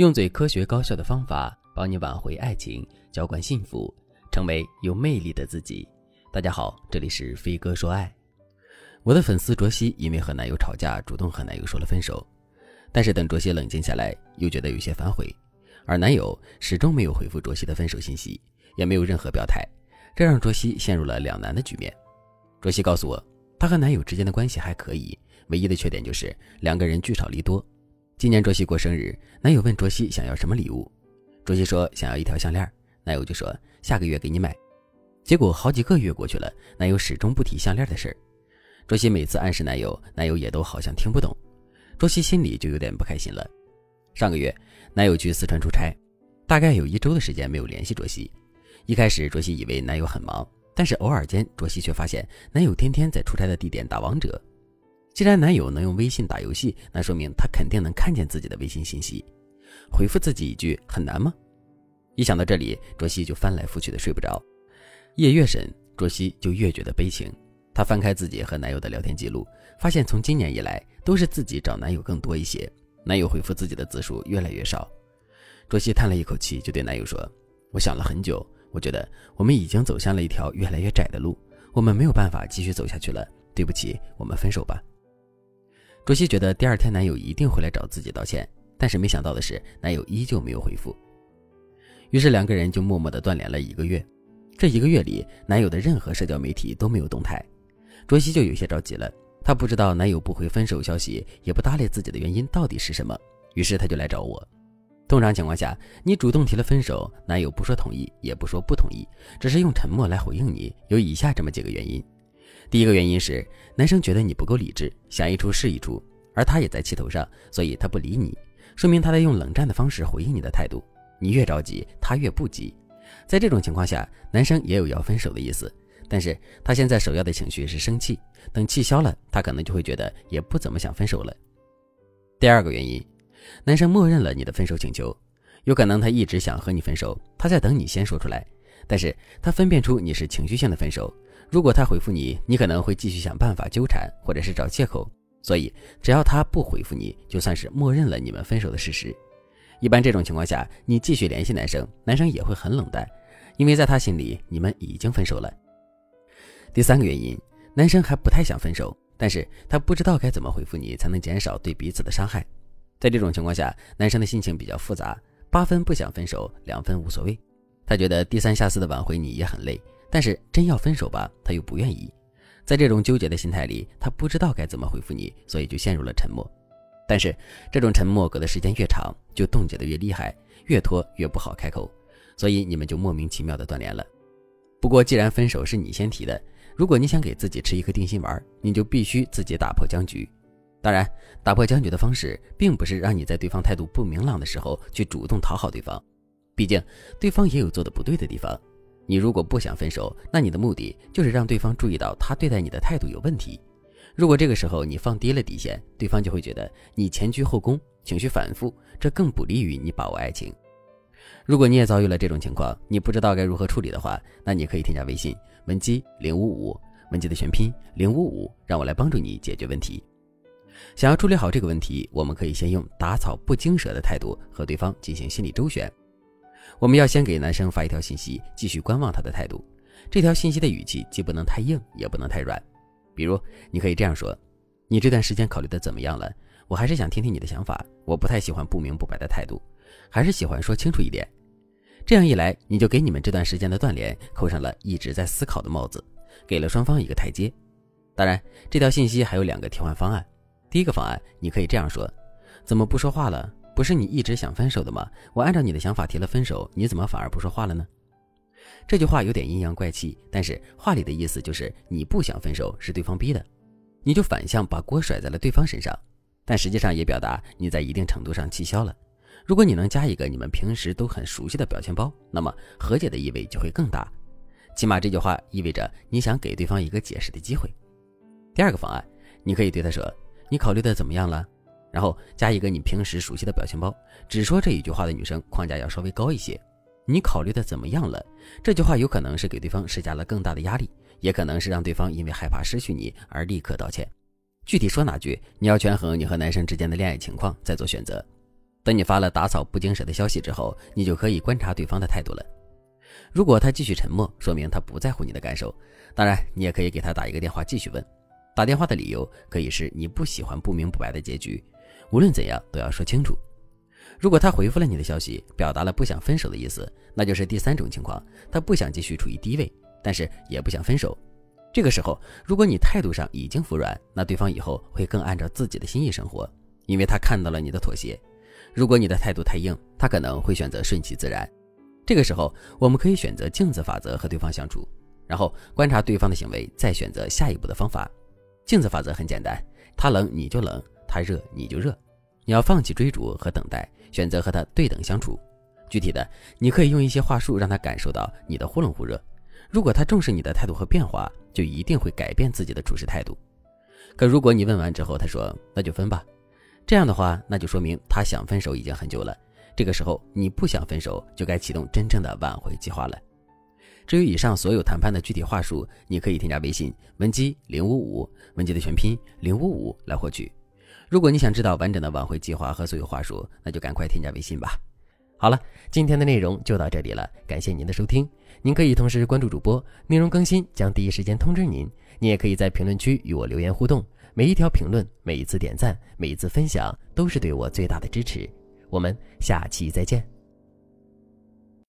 用最科学高效的方法帮你挽回爱情，浇灌幸福，成为有魅力的自己。大家好，这里是飞哥说爱。我的粉丝卓西因为和男友吵架，主动和男友说了分手。但是等卓西冷静下来，又觉得有些反悔，而男友始终没有回复卓西的分手信息，也没有任何表态，这让卓西陷入了两难的局面。卓西告诉我，她和男友之间的关系还可以，唯一的缺点就是两个人聚少离多。今年卓西过生日，男友问卓西想要什么礼物，卓西说想要一条项链，男友就说下个月给你买。结果好几个月过去了，男友始终不提项链的事儿。卓西每次暗示男友，男友也都好像听不懂，卓西心里就有点不开心了。上个月，男友去四川出差，大概有一周的时间没有联系卓西。一开始，卓西以为男友很忙，但是偶尔间，卓西却发现男友天天在出差的地点打王者。既然男友能用微信打游戏，那说明他肯定能看见自己的微信信息，回复自己一句很难吗？一想到这里，卓西就翻来覆去的睡不着。夜越深，卓西就越觉得悲情。她翻开自己和男友的聊天记录，发现从今年以来都是自己找男友更多一些，男友回复自己的字数越来越少。卓西叹了一口气，就对男友说：“我想了很久，我觉得我们已经走向了一条越来越窄的路，我们没有办法继续走下去了。对不起，我们分手吧。”卓西觉得第二天男友一定会来找自己道歉，但是没想到的是，男友依旧没有回复。于是两个人就默默的断联了一个月。这一个月里，男友的任何社交媒体都没有动态，卓西就有些着急了。她不知道男友不回分手消息，也不搭理自己的原因到底是什么，于是她就来找我。通常情况下，你主动提了分手，男友不说同意，也不说不同意，只是用沉默来回应你，有以下这么几个原因。第一个原因是，男生觉得你不够理智，想一出是一出，而他也在气头上，所以他不理你，说明他在用冷战的方式回应你的态度。你越着急，他越不急。在这种情况下，男生也有要分手的意思，但是他现在首要的情绪是生气，等气消了，他可能就会觉得也不怎么想分手了。第二个原因，男生默认了你的分手请求，有可能他一直想和你分手，他在等你先说出来，但是他分辨出你是情绪性的分手。如果他回复你，你可能会继续想办法纠缠，或者是找借口。所以，只要他不回复你，就算是默认了你们分手的事实。一般这种情况下，你继续联系男生，男生也会很冷淡，因为在他心里你们已经分手了。第三个原因，男生还不太想分手，但是他不知道该怎么回复你才能减少对彼此的伤害。在这种情况下，男生的心情比较复杂，八分不想分手，两分无所谓。他觉得低三下四的挽回你也很累。但是真要分手吧，他又不愿意。在这种纠结的心态里，他不知道该怎么回复你，所以就陷入了沉默。但是这种沉默隔的时间越长，就冻结的越厉害，越拖越不好开口，所以你们就莫名其妙的断联了。不过既然分手是你先提的，如果你想给自己吃一颗定心丸，你就必须自己打破僵局。当然，打破僵局的方式并不是让你在对方态度不明朗的时候去主动讨好对方，毕竟对方也有做的不对的地方。你如果不想分手，那你的目的就是让对方注意到他对待你的态度有问题。如果这个时候你放低了底线，对方就会觉得你前居后恭，情绪反复，这更不利于你把握爱情。如果你也遭遇了这种情况，你不知道该如何处理的话，那你可以添加微信文姬零五五，文姬的全拼零五五，让我来帮助你解决问题。想要处理好这个问题，我们可以先用打草不惊蛇的态度和对方进行心理周旋。我们要先给男生发一条信息，继续观望他的态度。这条信息的语气既不能太硬，也不能太软。比如，你可以这样说：“你这段时间考虑的怎么样了？我还是想听听你的想法。我不太喜欢不明不白的态度，还是喜欢说清楚一点。”这样一来，你就给你们这段时间的断联扣上了一直在思考的帽子，给了双方一个台阶。当然，这条信息还有两个替换方案。第一个方案，你可以这样说：“怎么不说话了？”不是你一直想分手的吗？我按照你的想法提了分手，你怎么反而不说话了呢？这句话有点阴阳怪气，但是话里的意思就是你不想分手，是对方逼的，你就反向把锅甩在了对方身上。但实际上也表达你在一定程度上气消了。如果你能加一个你们平时都很熟悉的表情包，那么和解的意味就会更大。起码这句话意味着你想给对方一个解释的机会。第二个方案，你可以对他说：“你考虑的怎么样了？”然后加一个你平时熟悉的表情包，只说这一句话的女生框架要稍微高一些。你考虑的怎么样了？这句话有可能是给对方施加了更大的压力，也可能是让对方因为害怕失去你而立刻道歉。具体说哪句，你要权衡你和男生之间的恋爱情况再做选择。等你发了打草不惊蛇的消息之后，你就可以观察对方的态度了。如果他继续沉默，说明他不在乎你的感受。当然，你也可以给他打一个电话继续问。打电话的理由可以是你不喜欢不明不白的结局，无论怎样都要说清楚。如果他回复了你的消息，表达了不想分手的意思，那就是第三种情况，他不想继续处于低位，但是也不想分手。这个时候，如果你态度上已经服软，那对方以后会更按照自己的心意生活，因为他看到了你的妥协。如果你的态度太硬，他可能会选择顺其自然。这个时候，我们可以选择镜子法则和对方相处，然后观察对方的行为，再选择下一步的方法。镜子法则很简单，他冷你就冷，他热你就热。你要放弃追逐和等待，选择和他对等相处。具体的，你可以用一些话术让他感受到你的忽冷忽热。如果他重视你的态度和变化，就一定会改变自己的处事态度。可如果你问完之后他说那就分吧，这样的话，那就说明他想分手已经很久了。这个时候你不想分手，就该启动真正的挽回计划了。至于以上所有谈判的具体话术，你可以添加微信文姬零五五，文姬的全拼零五五来获取。如果你想知道完整的挽回计划和所有话术，那就赶快添加微信吧。好了，今天的内容就到这里了，感谢您的收听。您可以同时关注主播，内容更新将第一时间通知您。您也可以在评论区与我留言互动，每一条评论、每一次点赞、每一次分享，都是对我最大的支持。我们下期再见。